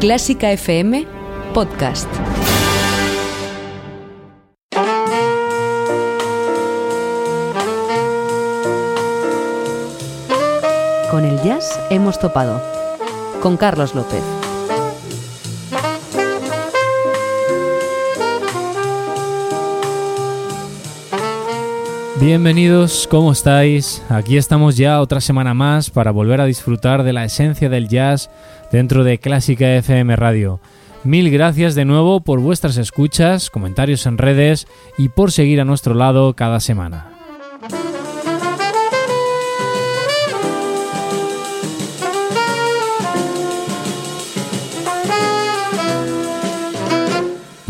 Clásica FM Podcast. Con el jazz hemos topado. Con Carlos López. Bienvenidos, ¿cómo estáis? Aquí estamos ya otra semana más para volver a disfrutar de la esencia del jazz dentro de Clásica FM Radio. Mil gracias de nuevo por vuestras escuchas, comentarios en redes y por seguir a nuestro lado cada semana.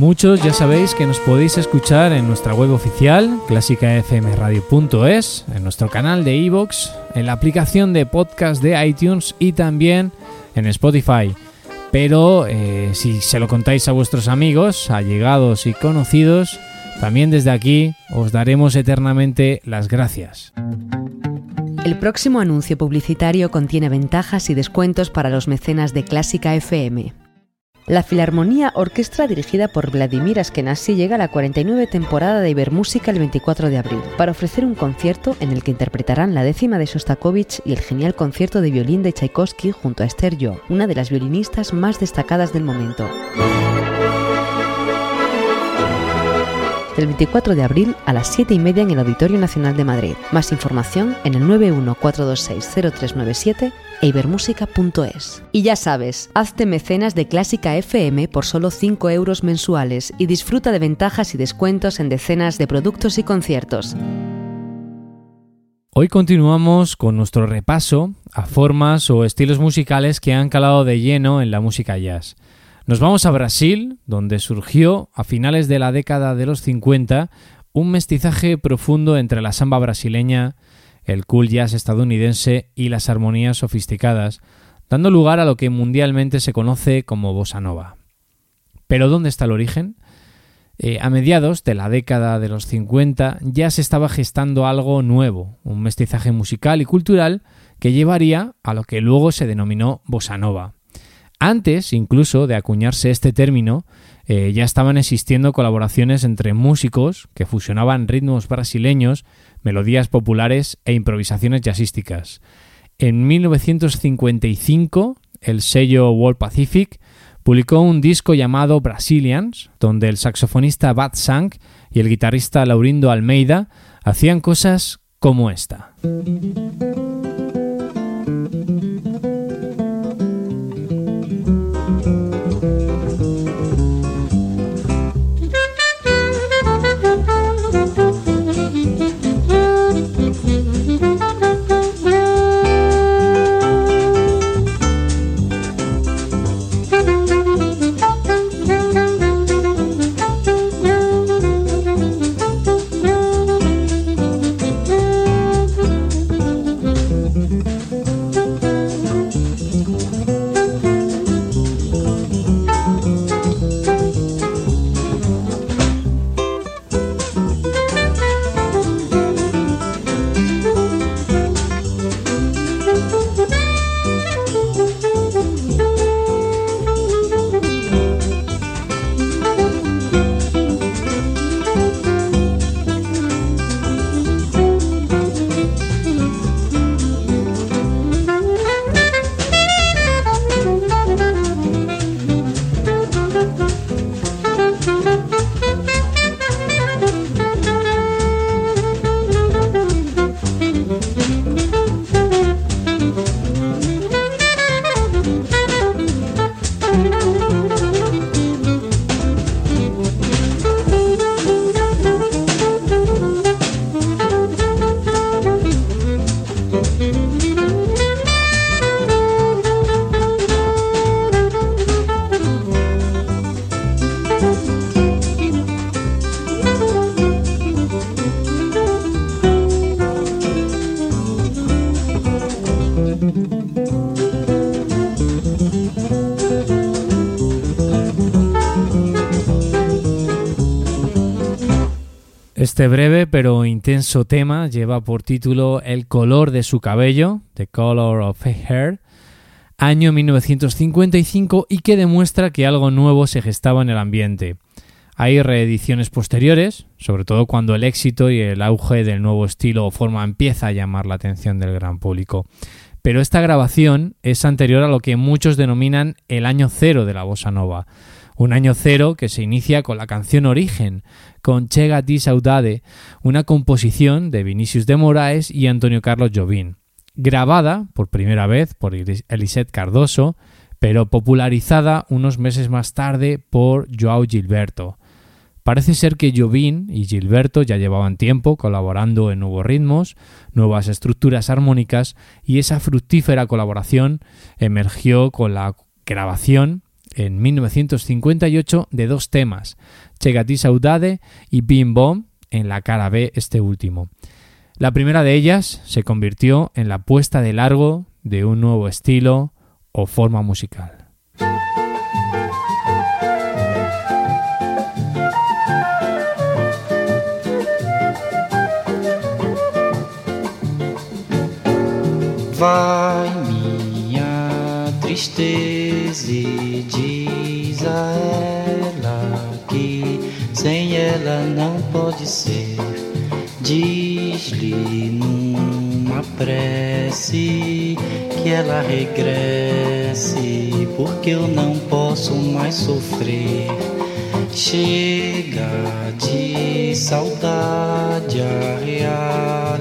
Muchos ya sabéis que nos podéis escuchar en nuestra web oficial, clásicafmradio.es, en nuestro canal de iVoox, en la aplicación de podcast de iTunes y también en Spotify. Pero eh, si se lo contáis a vuestros amigos, allegados y conocidos, también desde aquí os daremos eternamente las gracias. El próximo anuncio publicitario contiene ventajas y descuentos para los mecenas de Clásica FM. La Filarmonía Orquestra dirigida por Vladimir Askenazi llega a la 49 temporada de Ibermúsica el 24 de abril para ofrecer un concierto en el que interpretarán la décima de Sostakovich y el genial concierto de violín de Tchaikovsky junto a Esther Jo, una de las violinistas más destacadas del momento. El 24 de abril a las 7 y media en el Auditorio Nacional de Madrid. Más información en el 914260397 e ibermúsica.es. Y ya sabes, hazte mecenas de Clásica FM por solo 5 euros mensuales y disfruta de ventajas y descuentos en decenas de productos y conciertos. Hoy continuamos con nuestro repaso a formas o estilos musicales que han calado de lleno en la música jazz. Nos vamos a Brasil, donde surgió a finales de la década de los 50 un mestizaje profundo entre la samba brasileña, el cool jazz estadounidense y las armonías sofisticadas, dando lugar a lo que mundialmente se conoce como bossa nova. Pero ¿dónde está el origen? Eh, a mediados de la década de los 50 ya se estaba gestando algo nuevo, un mestizaje musical y cultural que llevaría a lo que luego se denominó bossa nova. Antes, incluso, de acuñarse este término, eh, ya estaban existiendo colaboraciones entre músicos que fusionaban ritmos brasileños, melodías populares e improvisaciones jazzísticas. En 1955, el sello World Pacific publicó un disco llamado Brazilians, donde el saxofonista Bad Sang y el guitarrista Laurindo Almeida hacían cosas como esta. Este breve pero intenso tema lleva por título El color de su cabello, The Color of Hair. año 1955 y que demuestra que algo nuevo se gestaba en el ambiente. Hay reediciones posteriores, sobre todo cuando el éxito y el auge del nuevo estilo o forma empieza a llamar la atención del gran público. Pero esta grabación es anterior a lo que muchos denominan el año cero de la bossa nova. Un año cero que se inicia con la canción Origen, con Chega di Saudade, una composición de Vinicius de Moraes y Antonio Carlos Jobim, grabada por primera vez por Elisette Cardoso, pero popularizada unos meses más tarde por Joao Gilberto. Parece ser que Jobim y Gilberto ya llevaban tiempo colaborando en nuevos ritmos, nuevas estructuras armónicas y esa fructífera colaboración emergió con la grabación en 1958 de dos temas, Chegati Saudade y Bim Bom, en la cara B este último. La primera de ellas se convirtió en la puesta de largo de un nuevo estilo o forma musical. Vai ela não pode ser. Diz-lhe numa prece que ela regresse, porque eu não posso mais sofrer. Chega de saudade, a realidade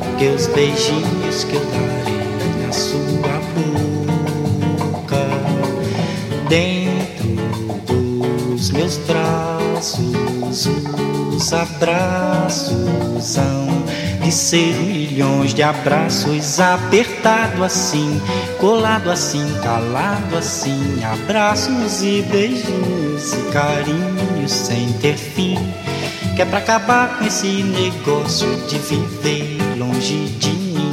mar do que os beijinhos que eu darei na sua boca. Dentro dos meus braços, os abraços são de ser milhões de abraços apertado assim, colado assim, calado assim, abraços e beijos e carinhos sem ter fim. Que é pra acabar com esse negócio de viver longe de mim.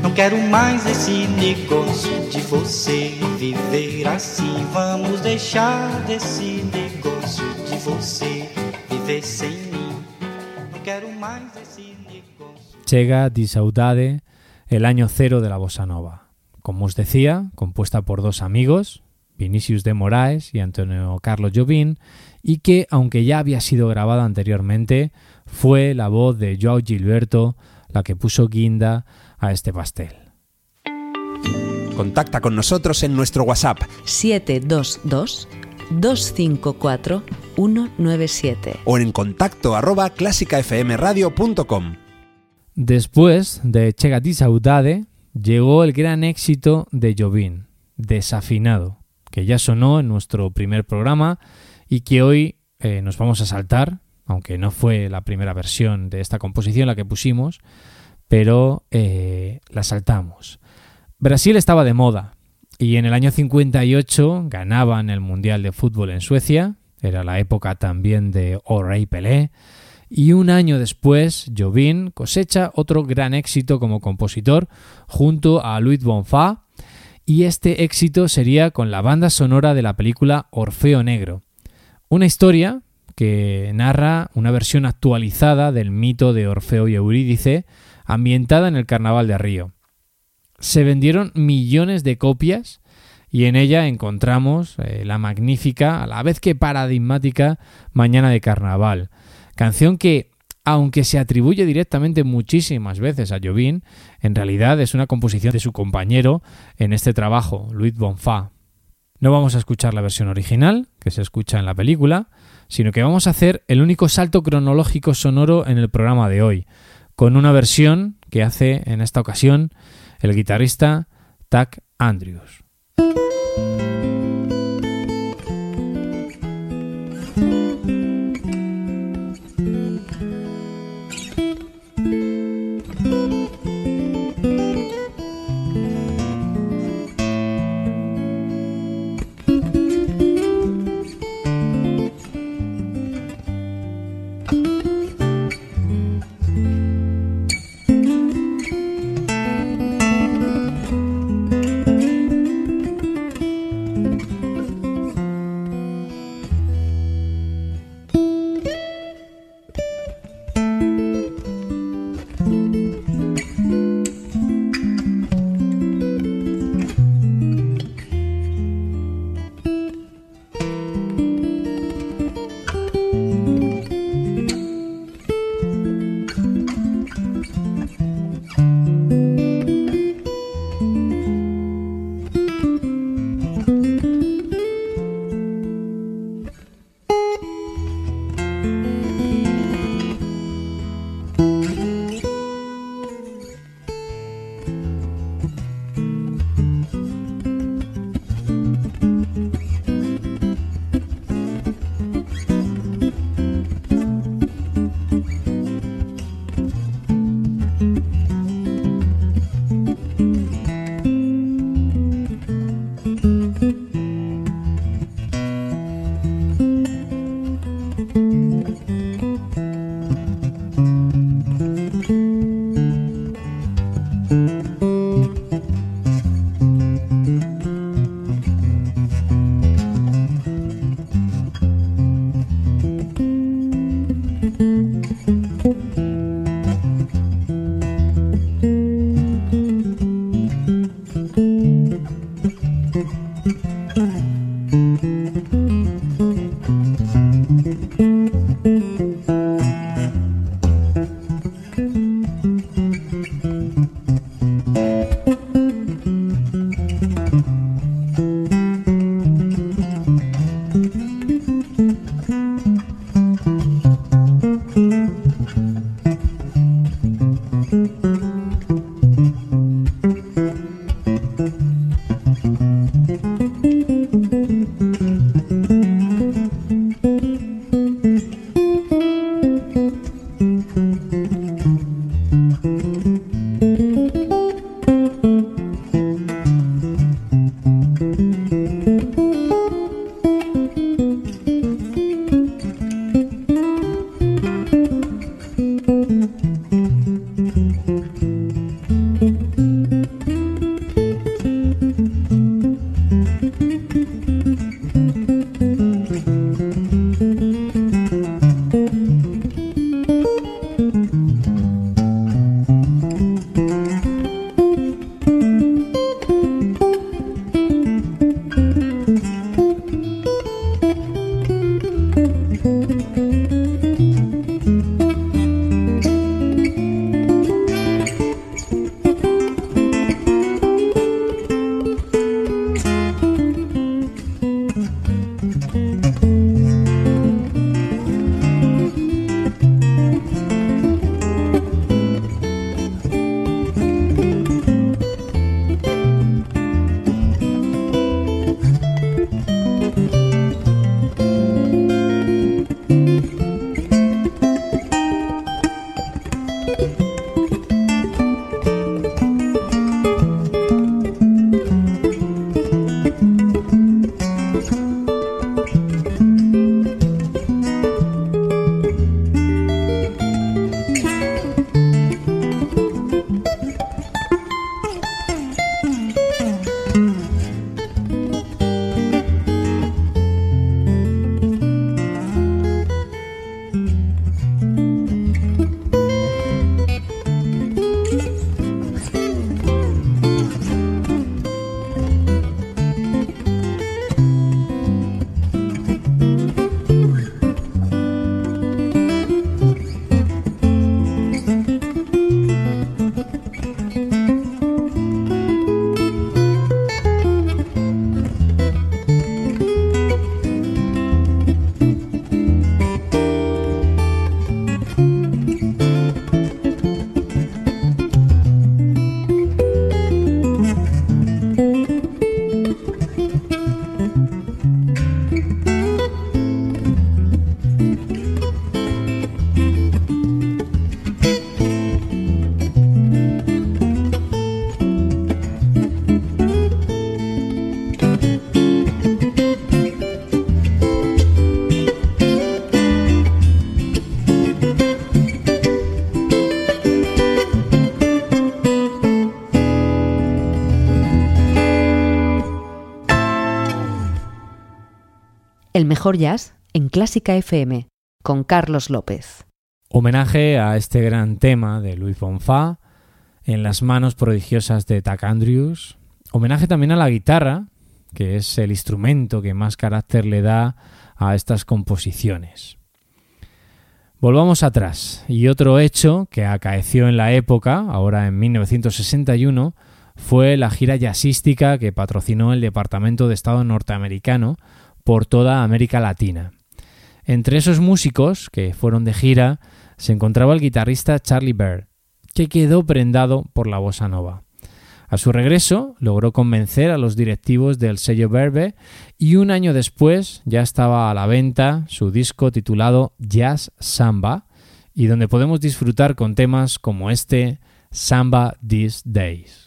Não quero mais esse negócio de você viver assim. Vamos deixar desse negócio de você viver sem mim. Não quero mais esse negócio. Chega di Saudade, el año cero de la bossa nova. Como os decía, compuesta por dos amigos, Vinicius de Moraes y Antonio Carlos Jobim, y que, aunque ya había sido grabada anteriormente, fue la voz de Joao Gilberto la que puso guinda a este pastel. Contacta con nosotros en nuestro WhatsApp 722 254 197 o en contacto arroba clásicafmradio.com. Después de Chega di Saudade llegó el gran éxito de Jobim, Desafinado, que ya sonó en nuestro primer programa y que hoy eh, nos vamos a saltar, aunque no fue la primera versión de esta composición la que pusimos, pero eh, la saltamos. Brasil estaba de moda y en el año 58 ganaban el Mundial de Fútbol en Suecia, era la época también de O'Reilly Pelé, y un año después Jobim cosecha otro gran éxito como compositor junto a Louis Bonfa, y este éxito sería con la banda sonora de la película Orfeo Negro, una historia que narra una versión actualizada del mito de Orfeo y Eurídice, ambientada en el Carnaval de Río. Se vendieron millones de copias y en ella encontramos eh, la magnífica, a la vez que paradigmática, Mañana de Carnaval, canción que, aunque se atribuye directamente muchísimas veces a Jobim, en realidad es una composición de su compañero en este trabajo, Louis Bonfa. No vamos a escuchar la versión original, que se escucha en la película, sino que vamos a hacer el único salto cronológico sonoro en el programa de hoy, con una versión que hace en esta ocasión el guitarrista Tack Andrews. El mejor jazz en Clásica FM con Carlos López. Homenaje a este gran tema de Louis Bonfa en las manos prodigiosas de Tack Andrews. Homenaje también a la guitarra, que es el instrumento que más carácter le da a estas composiciones. Volvamos atrás, y otro hecho que acaeció en la época, ahora en 1961, fue la gira jazzística que patrocinó el Departamento de Estado norteamericano por toda América Latina. Entre esos músicos que fueron de gira se encontraba el guitarrista Charlie Bird, que quedó prendado por la bossa nova. A su regreso logró convencer a los directivos del sello Verbe y un año después ya estaba a la venta su disco titulado Jazz Samba y donde podemos disfrutar con temas como este Samba These Days.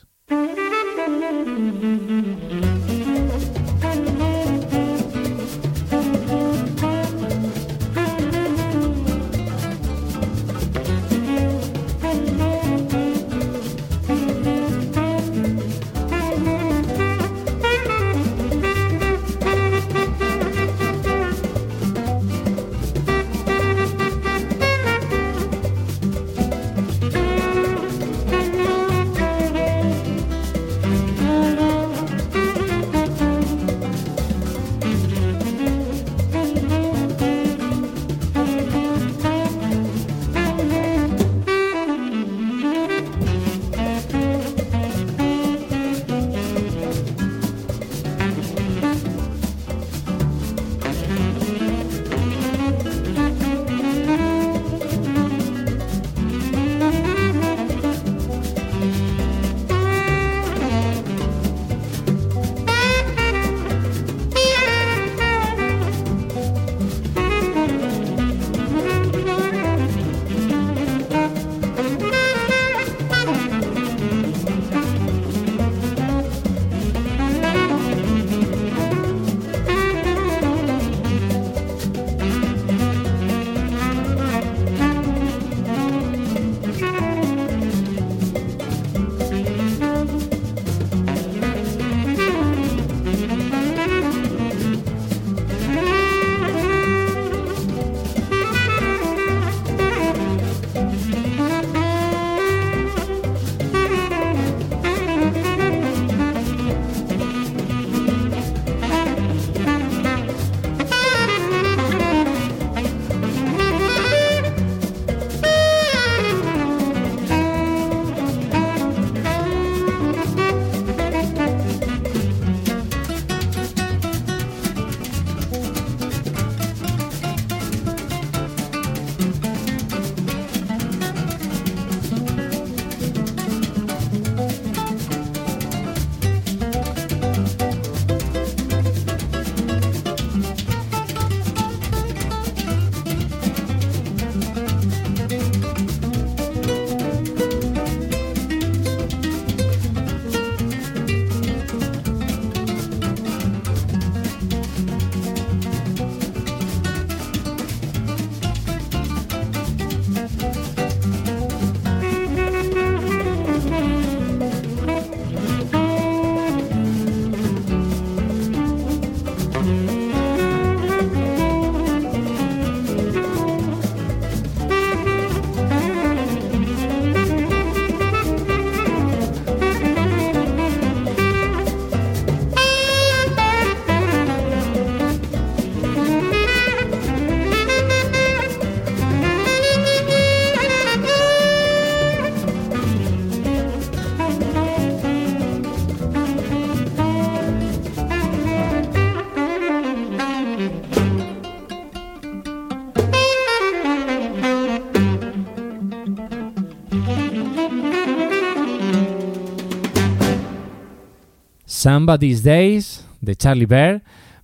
Somebody's Days de Charlie Bear,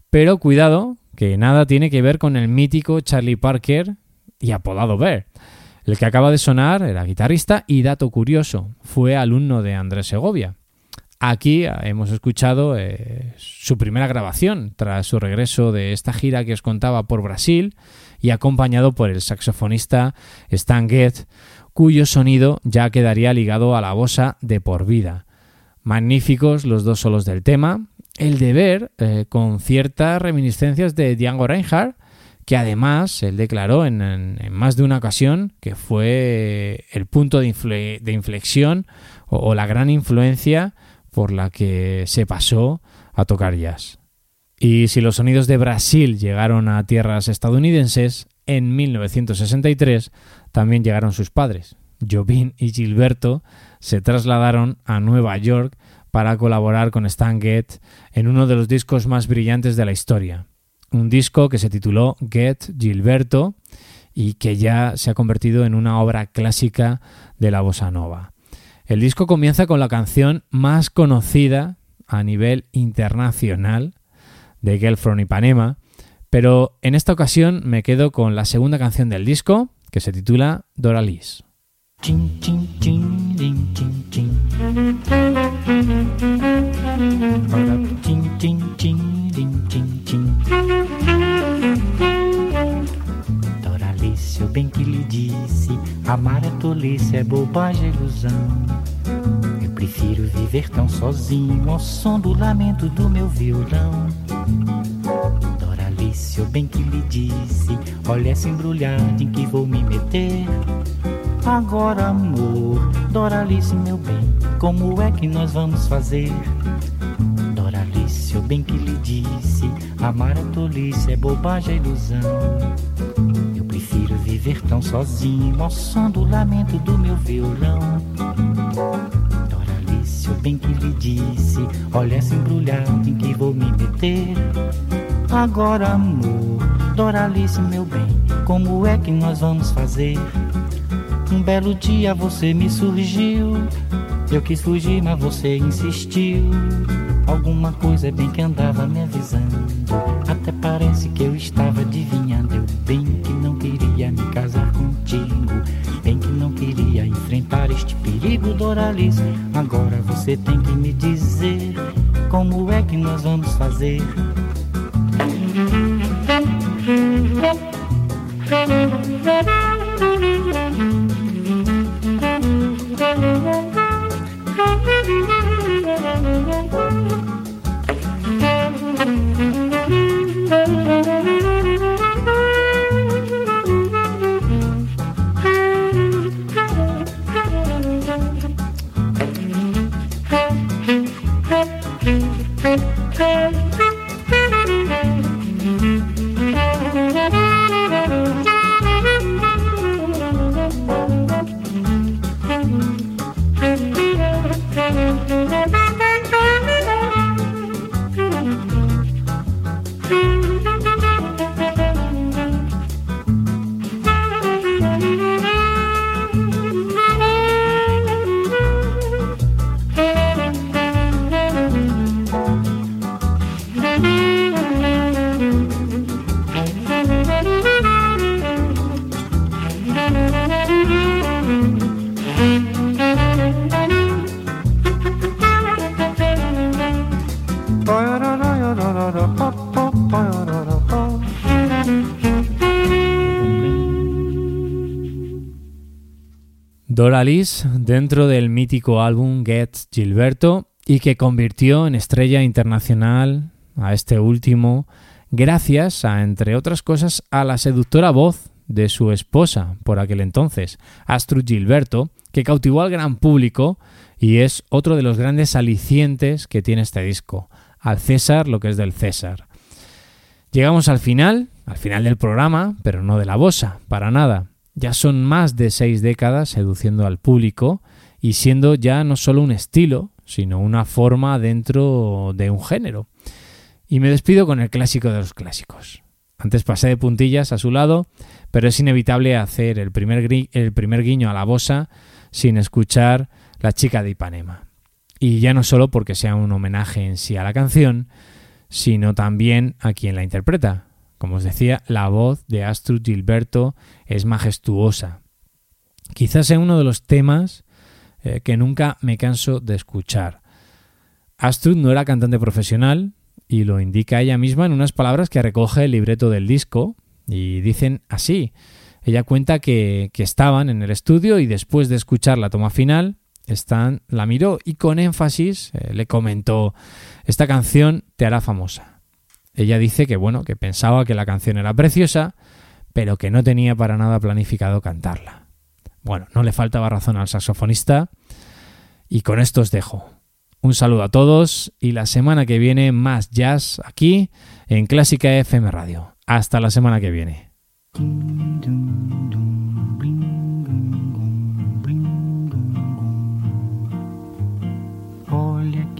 pero cuidado, que nada tiene que ver con el mítico Charlie Parker y apodado Bear. El que acaba de sonar era guitarrista y dato curioso, fue alumno de Andrés Segovia. Aquí hemos escuchado eh, su primera grabación tras su regreso de esta gira que os contaba por Brasil y acompañado por el saxofonista Stan Getz, cuyo sonido ya quedaría ligado a la bossa de por vida. Magníficos los dos solos del tema, el de ver eh, con ciertas reminiscencias de Django Reinhardt, que además él declaró en, más de una ocasión que fue el punto de, inflexión o, la gran influencia por la que se pasó a tocar jazz. Y si los sonidos de Brasil llegaron a tierras estadounidenses, en 1963 también llegaron sus padres. Jobim y Gilberto se trasladaron a Nueva York para colaborar con Stan Getz en uno de los discos más brillantes de la historia. Un disco que se tituló Get Gilberto y que ya se ha convertido en una obra clásica de la bossa nova. El disco comienza con la canción más conocida a nivel internacional de Girl from Ipanema, pero en esta ocasión me quedo con la segunda canción del disco, que se titula Doralis. Doralice, eu bem que lhe disse, amar é tolice, é bobagem, é ilusão. Eu prefiro viver tão sozinho ao som do lamento do meu violão. Doralice, eu bem que lhe disse, olha essa embrulhada em que vou me meter. Agora, amor, Doralice, meu bem, como é que nós vamos fazer? Doralice, eu bem que lhe disse, amar é tolice, é bobagem, é ilusão. Eu prefiro viver tão sozinho ao som do lamento do meu violão. Doralice, eu bem que lhe disse, olha essa embrulhada em que vou me meter. Agora, amor, Doralice, meu bem, como é que nós vamos fazer? Um belo dia você me surgiu. Eu quis fugir, mas você insistiu. Alguma coisa bem que andava me avisando. Até parece que eu estava adivinhando. Eu bem que não queria me casar contigo. Bem que não queria enfrentar este perigo, Doralice. Agora você tem que me dizer como é que nós vamos fazer. Dentro del mítico álbum Get Gilberto y que convirtió en estrella internacional a este último gracias a, entre otras cosas, a la seductora voz de su esposa por aquel entonces, Astrud Gilberto, que cautivó al gran público y es otro de los grandes alicientes que tiene este disco, al César lo que es del César. Llegamos al final, al final del programa, pero no de la bosa, para nada. Ya son más de seis décadas seduciendo al público y siendo ya no solo un estilo, sino una forma dentro de un género. Y me despido con el clásico de los clásicos. Antes pasé de puntillas a su lado, pero es inevitable hacer el primer, el primer guiño a la bosa sin escuchar La chica de Ipanema. Y ya no solo porque sea un homenaje en sí a la canción, sino también a quien la interpreta. Como os decía, la voz de Astrud Gilberto es majestuosa. Quizás sea uno de los temas eh, que nunca me canso de escuchar. Astrud no era cantante profesional y lo indica ella misma en unas palabras que recoge el libreto del disco y dicen así. Ella cuenta que, estaban en el estudio y después de escuchar la toma final, Stan la miró y con énfasis eh, le comentó, esta canción te hará famosa. Ella dice que bueno, que pensaba que la canción era preciosa, pero que no tenía para nada planificado cantarla. Bueno, no le faltaba razón al saxofonista y con esto os dejo. Un saludo a todos y la semana que viene más jazz aquí en Clásica FM Radio. Hasta la semana que viene.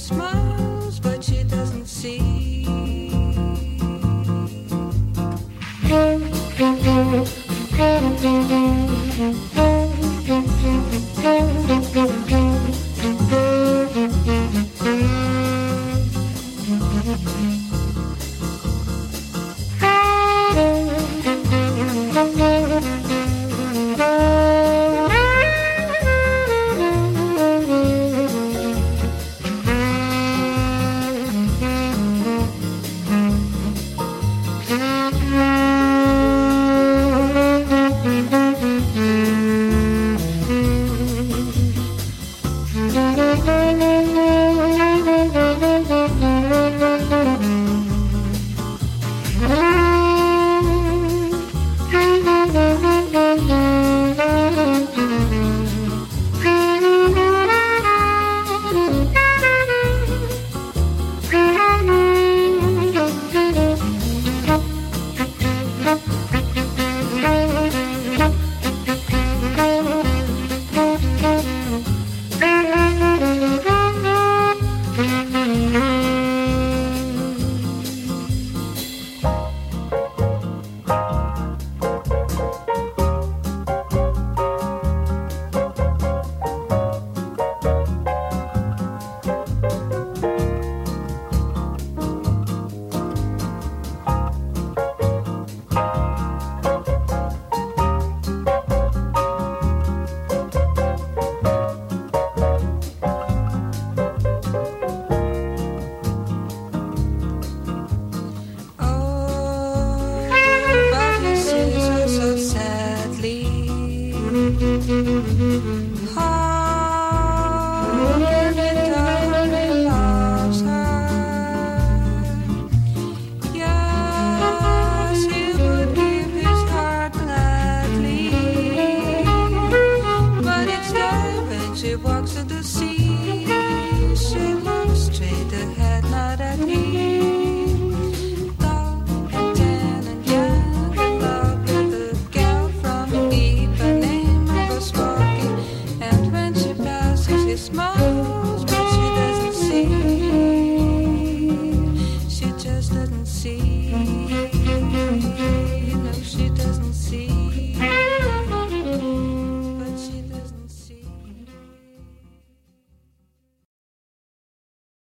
smiles, but she doesn't see.